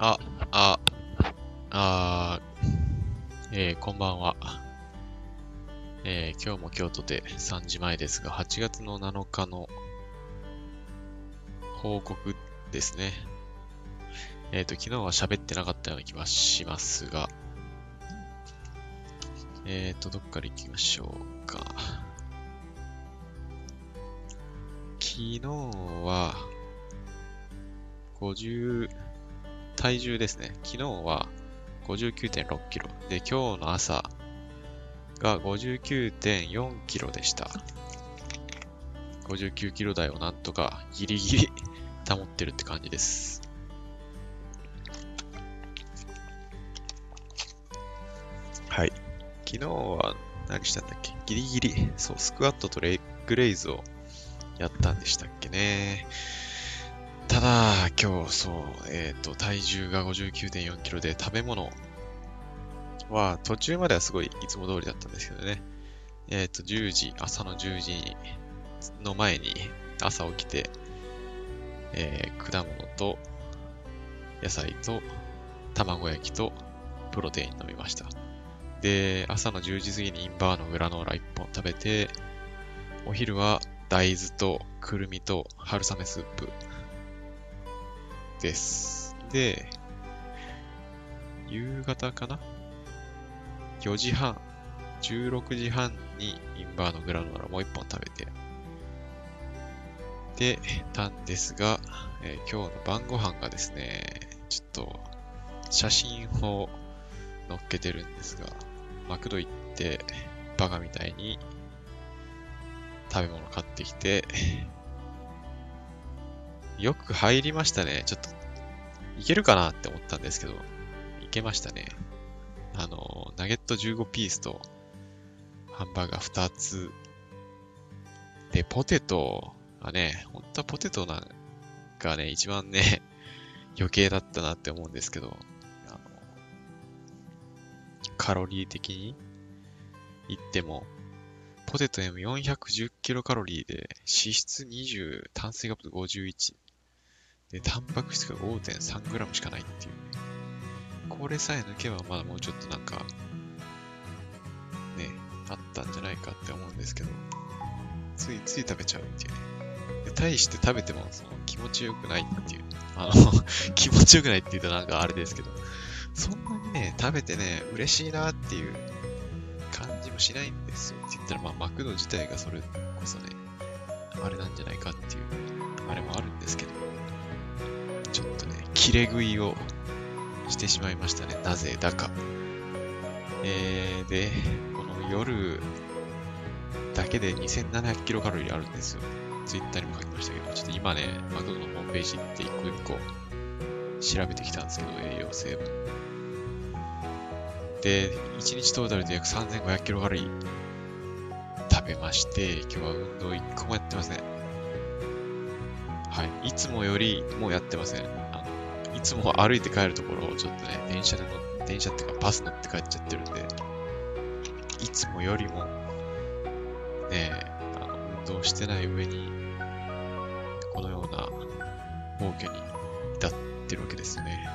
あ、あ、あ、えー、こんばんは。えー、今日も京都で3時前ですが、8月の7日の報告ですね。えっ、ー、と、昨日は喋ってなかったような気がしますが、えっ、ー、と、どっから行きましょうか。昨日は、50、体重ですね。昨日は59.6キロ。で、今日の朝が59.4キロでした。59キロ台をなんとかギリギリ保ってるって感じです。はい。昨日は何したんだっけ？ギリギリ、そう、スクワットとレッグレイズをやったんでしたっけね。ただ、今日、そう、えっ、ー、と、体重が59.4キロで、食べ物は、途中まではすごいいつも通りだったんですけどね。えっ、ー、と、10時、朝の10時の前に、朝起きて、えー、果物と、野菜と、卵焼きと、プロテイン飲みました。で、朝の10時過ぎにインバーのグラノーラ1本食べて、お昼は大豆とくるみと春雨スープです。で、夕方かな ?4 時半、16時半にインバーのグラノーラもう一本食べて、で、たんですが、えー、今日の晩ご飯がですね、ちょっと写真を載っけてるんですが、マクド行ってバカみたいに食べ物買ってきて、よく入りましたね。ちょっと、いけるかなって思ったんですけど、いけましたね。あの、ナゲット15ピースと、ハンバーガー2つ。で、ポテトがね、本当はポテトなんかね、一番ね、余計だったなって思うんですけど、あの、カロリー的に言っても、ポテト M410 キロカロリーで、脂質20、炭水化物51。で、タンパク質が 5.3g しかないっていう。これさえ抜けばまだもうちょっとなんか、ね、あったんじゃないかって思うんですけど、ついつい食べちゃうっていうね。で、対して食べてもその気持ちよくないっていう。あの 気持ちよくないって言うとなんかあれですけど、そんなにね、食べてね、嬉しいなっていう感じもしないんですよって言ったら、まあ、マクド自体がそれこそね、あれなんじゃないかっていう、あれもあるんですけど、ちょっとね、切れ食いをしてしまいましたね。なぜだか。えー、で、この夜だけで2700キロカロリーあるんですよ。ツイッターにも書きましたけど、ちょっと今ね、マクドのホームページ行って一個一個調べてきたんですけど、栄養成分。で、1日トータルで約3500キロカロリー食べまして、今日は運動1個もやってません。はい。いつもよりもうやってません。あの、いつも歩いて帰るところをちょっとね、電車で乗電車っていうかバス乗って帰っちゃってるんで、いつもよりも、ね、あの、運動してない上に、このような暴挙に至ってるわけですね。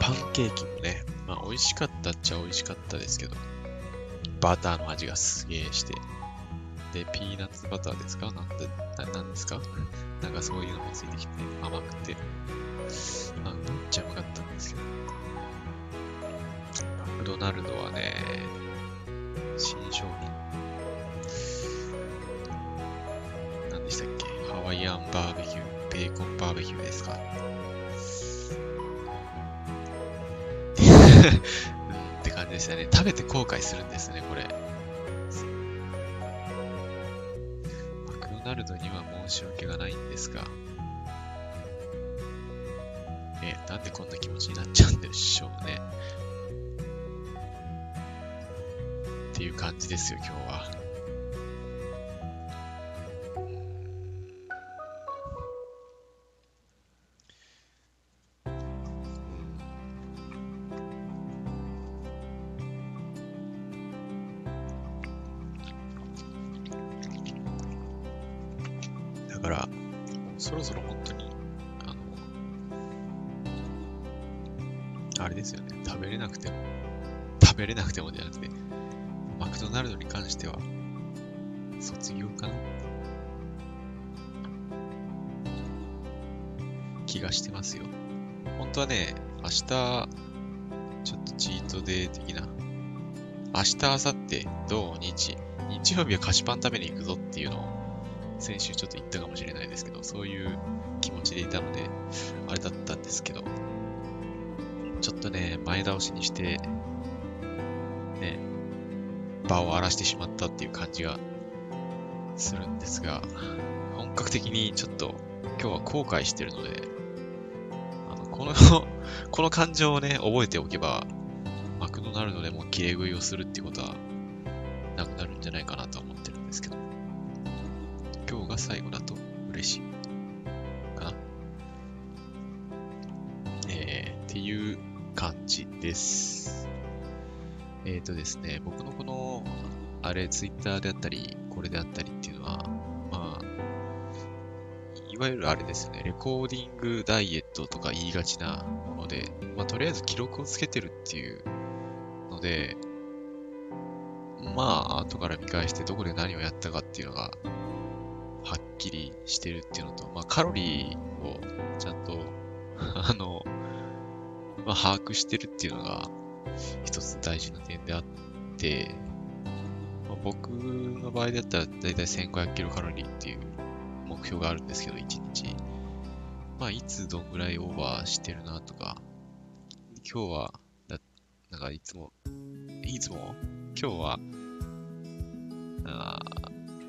パンケーキもね、まあ美味しかったっちゃ美味しかったですけど、バターの味がすげえして、で、ピーナッツバターですかなんで、ななんですか？なんかそういうのもついてきて甘くて、あ、めっちゃうまかったんですけど、マクドナルドはね、新商品、何でしたっけ？ハワイアンバーベキュー、ベーコンバーベキューですか？って感じでしたね。食べて後悔するんですね、これ。ナルドには申し訳がないんですが、え、なんでこんな気持ちになっちゃうんでしょうね。っていう感じですよ、今日は。から、そろそろ本当に、あの、あれですよね、食べれなくても、食べれなくてもじゃなくて、マクドナルドに関しては、卒業かな？気がしてますよ。本当はね、明日、ちょっとチートデー的な、明日、明後日、土日、日曜日は菓子パン食べに行くぞっていうのを、先週ちょっと言ったかもしれないですけど、そういう気持ちでいたので、あれだったんですけど、ちょっとね、前倒しにして、ね、場を荒らしてしまったっていう感じがするんですが、本格的にちょっと今日は後悔してるので、あのこの この感情をね、覚えておけば、マクドナルドでも切れ食いをするってことはなくなるんじゃないかなと最後だと嬉しいかな。えー、っていう感じです。えっ、ー、とですね、僕のこの、あれ、ツイッターであったり、これであったりっていうのは、まあ、いわゆるあれですね、レコーディングダイエットとか言いがちなもので、まあ、とりあえず記録をつけてるっていうので、まあ、後から見返してどこで何をやったかっていうのが、はっきりしてるっていうのと、まあ、カロリーをちゃんと あの、まあ、把握してるっていうのが、一つ大事な点であって、まあ、僕の場合だったらだいたい1500キロカロリーっていう目標があるんですけど、1日。まあ、いつどんぐらいオーバーしてるなとか、今日は、だなんかいつも、いつも、今日は、あ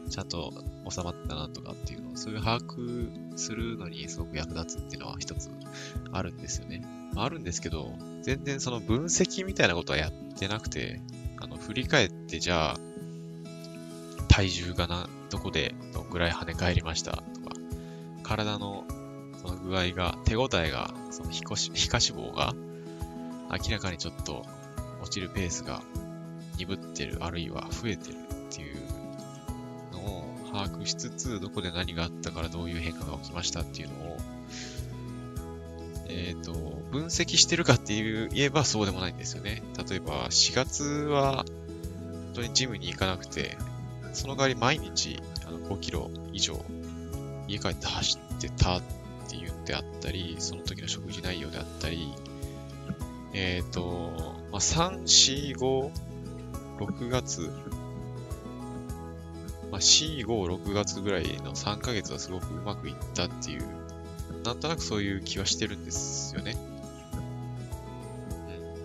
ちゃんと収まったなとかっていうのを、そういう把握するのにすごく役立つっていうのは一つあるんですよね。あ、るんですけど、全然その分析みたいなことはやってなくて、あの、振り返ってじゃあ、体重がな、どこでどんぐらい跳ね返りました？とか、体のその具合が、手応えが、その皮下脂肪が明らかにちょっと落ちるペースが鈍ってる、あるいは増えてるっていうのを把握しつつ、どこで何があったからどういう変化が起きましたっていうのを、えっ、ー、と、分析してるかっていう言えばそうでもないんですよね。例えば、4月は、本当にジムに行かなくて、その代わり毎日あの5キロ以上家帰って走ってたっていうんであったり、その時の食事内容であったり、えっ、ー、と、まあ、3、4、5、6月、まあ、4、5、6月ぐらいの3ヶ月はすごくうまくいったっていう、なんとなくそういう気はしてるんですよね。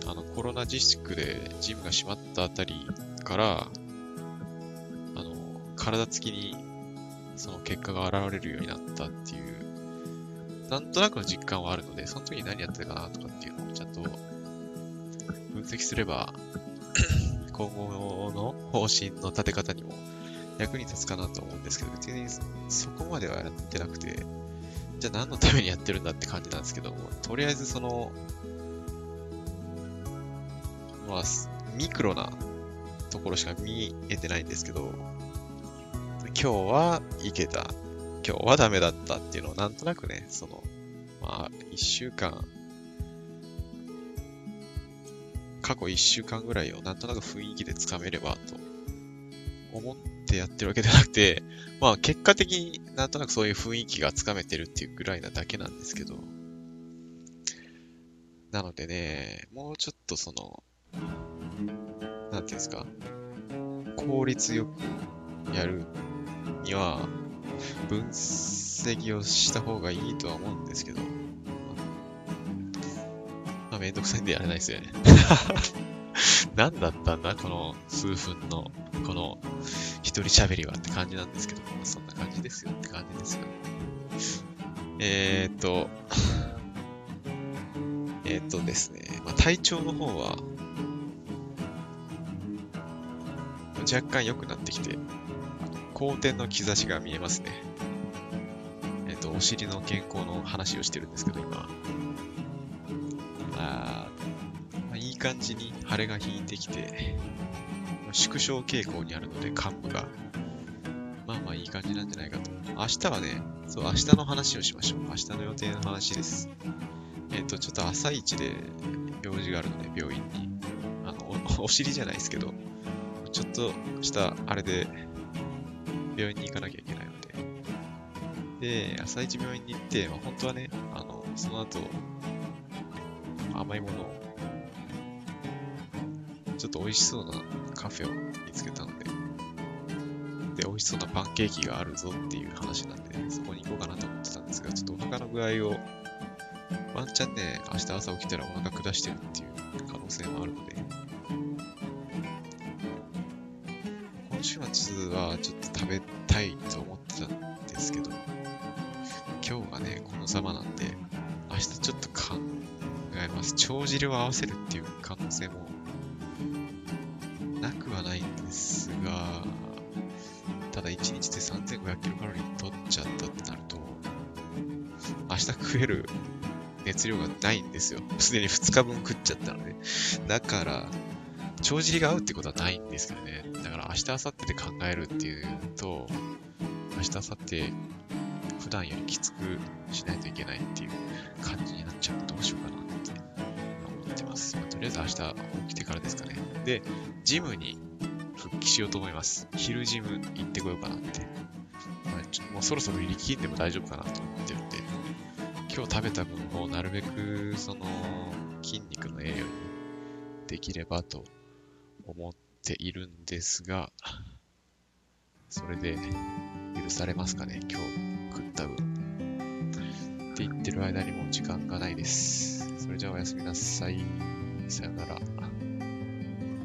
うん。あの、コロナ自粛でジムが閉まったあたりから、あの、体つきにその結果が現れるようになったっていう、なんとなくの実感はあるので、その時に何やってたかなとかっていうのをちゃんと分析すれば今後の方針の立て方にも役に立つかなと思うんですけど、別にそこまではやってなくて、じゃあ何のためにやってるんだって感じなんですけども、とりあえずその、まあ、ミクロなところしか見えてないんですけど、今日はいけた、今日はダメだったっていうのをなんとなくね、その、まあ、一週間過去1週間ぐらいをなんとなく雰囲気でつかめればと思ってやってるわけではなくて、まあ結果的になんとなくそういう雰囲気がつかめてるっていうぐらいなだけなんですけど、なのでね、もうちょっとその、なんていうんですか、効率よくやるには、分析をした方がいいとは思うんですけど、まあ、めんどくさいんでやれないですよね。何だったんだこの数分の、この一人喋りはって感じなんですけど、そんな感じですよって感じですよね。えー、っと、えー、っとですね、まあ、体調の方は、若干良くなってきて、好転の兆しが見えますね。えっ、と、お尻の健康の話をしてるんですけど、今。あまあ、い感じに腫れが引いてきて、縮小傾向にあるので、幹部が。まあまあいい感じなんじゃないかと。明日はね、そう、明日の話をしましょう。明日の予定の話です。えっ、と、ちょっと朝一で用事があるので、病院に。あの、おお尻じゃないですけど、ちょっとしたあれで、病院に行かなきゃいけないので。で、朝一病院に行って、まあ、本当はね、あの、その後、甘いものを、ちょっと美味しそうなカフェを見つけたので、で、美味しそうなパンケーキがあるぞっていう話なんで、そこに行こうかなと思ってたんですが、ちょっとお腹の具合を、ワンチャンね、明日朝起きたらお腹下してるっていう可能性もあるので、今週末はちょっと食べたいと思ってたんですけど、今日がね、このざまなんで、明日ちょっと考えます。帳尻を合わせるっていう可能性もなくはないんですが、ただ1日で3500キロカロリー取っちゃったってなると、明日食える熱量がないんですよ。すでに2日分食っちゃったので。だから、帳尻が合うってことはないんですけどね。だから明日、明後日で考えるっていうと、明日、明後日、普段よりきつくしないといけないっていう感じになっちゃうどうしようかなます。まあとりあえず明日起きてからですかね。で、ジムに復帰しようと思います。昼ジム行ってこようかなって。まあちょもうそろそろ入り切んでも大丈夫かなと思ってるんで、今日食べた分をなるべくその筋肉の栄養にできればと思っているんですが、それで許されますかね、今日食った分。って言ってる間にもう時間がないです。それじゃあおやすみなさい。さよなら。